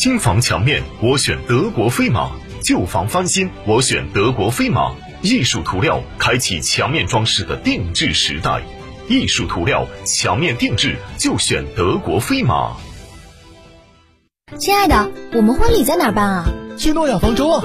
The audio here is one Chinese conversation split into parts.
新房墙面我选德国飞马，旧房翻新我选德国飞马。艺术涂料开启墙面装饰的定制时代，艺术涂料墙面定制就选德国飞马。亲爱的，我们婚礼在哪儿办啊？去诺亚方舟啊！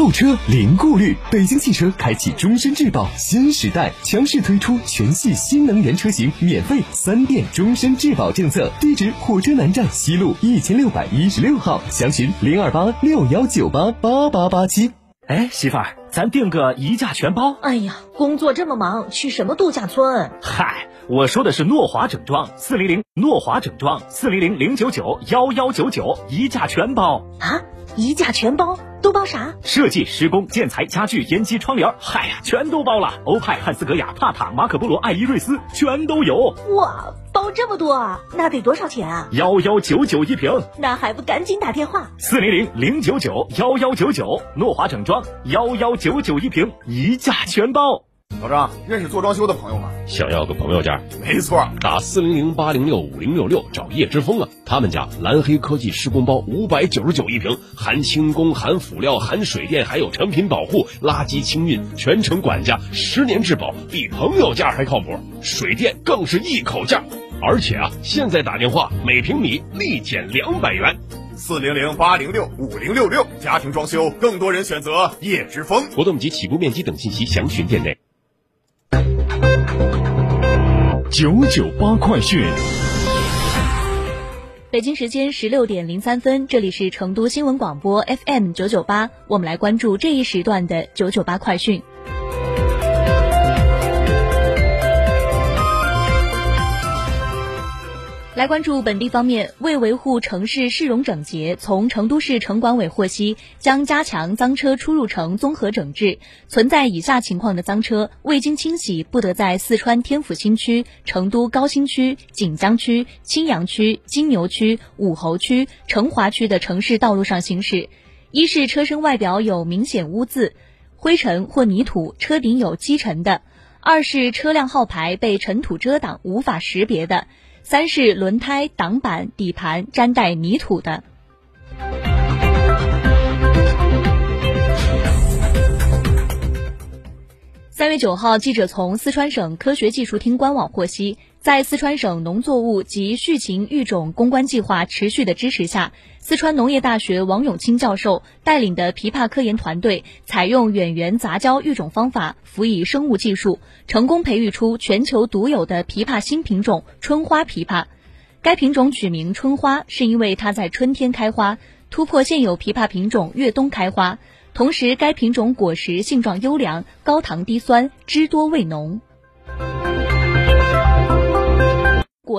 购车零顾虑，北京汽车开启终身质保新时代，强势推出全系新能源车型免费三电终身质保政策。地址：火车南站西路一千六百一十六号，详询零二八六幺九八八八八七。哎，媳妇儿，咱订个一价全包。哎呀，工作这么忙，去什么度假村？嗨，我说的是诺华整装，四零零诺华整装，四零零零九九幺幺九九一价全包啊。一价全包都包啥？设计、施工、建材、家具、烟机、窗帘，嗨呀，全都包了。欧派、汉斯格雅、帕塔、马可波罗、艾依瑞斯，全都有。哇，包这么多啊？那得多少钱啊？幺幺九九一瓶。那还不赶紧打电话？四零零零九九幺幺九九，诺华整装幺幺九九一瓶，一价全包。老张，认识做装修的朋友吗？想要个朋友价？没错，打四零零八零六五零六六找叶之峰啊！他们家蓝黑科技施工包五百九十九一平，含轻工、含辅料、含水电，还有成品保护、垃圾清运，全程管家，十年质保，比朋友价还靠谱。水电更是一口价，而且啊，现在打电话每平米立减两百元。四零零八零六五零六六家庭装修，更多人选择叶之峰。活动及起步面积等信息详询店内。九九八快讯，北京时间十六点零三分，这里是成都新闻广播 FM 九九八，我们来关注这一时段的九九八快讯。来关注本地方面，为维护城市市容整洁，从成都市城管委获悉，将加强脏车出入城综合整治。存在以下情况的脏车，未经清洗，不得在四川天府新区、成都高新区、锦江区、青羊区、金牛区、武侯区、成华区的城市道路上行驶：一是车身外表有明显污渍、灰尘或泥土，车顶有积尘的；二是车辆号牌被尘土遮挡，无法识别的。三是轮胎、挡板、底盘沾带泥土的。三月九号，记者从四川省科学技术厅官网获悉，在四川省农作物及畜禽育种攻关计划持续的支持下，四川农业大学王永清教授带领的枇杷科研团队，采用远缘杂交育种方法，辅以生物技术，成功培育出全球独有的枇杷新品种春花枇杷。该品种取名春花，是因为它在春天开花，突破现有枇杷品种越冬开花。同时，该品种果实性状优良，高糖低酸，汁多味浓。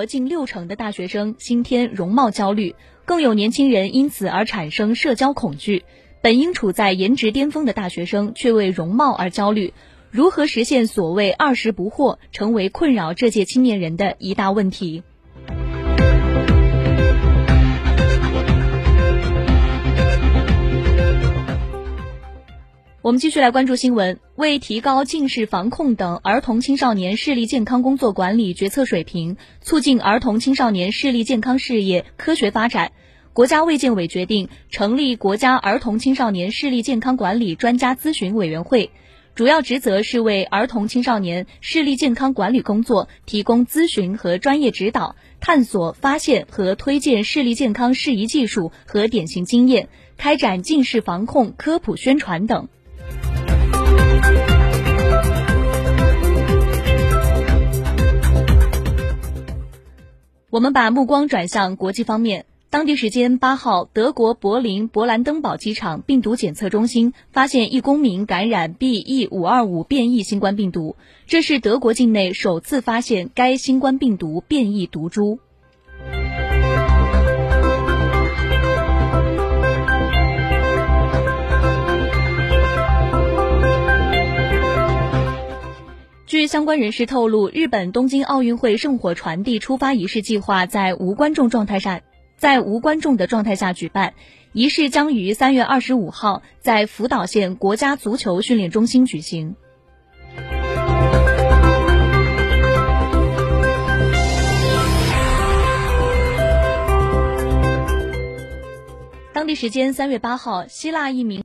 近六成的大学生新添容貌焦虑，更有年轻人因此而产生社交恐惧。本应处在颜值巅峰的大学生，却为容貌而焦虑。如何实现所谓“二十不惑”，成为困扰这届青年人的一大问题。我们继续来关注新闻。为提高近视防控等儿童青少年视力健康工作管理决策水平，促进儿童青少年视力健康事业科学发展，国家卫健委决定成立国家儿童青少年视力健康管理专家咨询委员会，主要职责是为儿童青少年视力健康管理工作提供咨询和专业指导，探索、发现和推荐视力健康适宜技术和典型经验。开展近视防控科普宣传等。我们把目光转向国际方面。当地时间八号，德国柏林勃兰登堡机场病毒检测中心发现一公民感染 BE 五二五变异新冠病毒，这是德国境内首次发现该新冠病毒变异毒株。据相关人士透露，日本东京奥运会圣火传递出发仪式计划在无观众状态下。在无观众的状态下举办仪式，将于三月二十五号在福岛县国家足球训练中心举行。当地时间三月八号，希腊一名。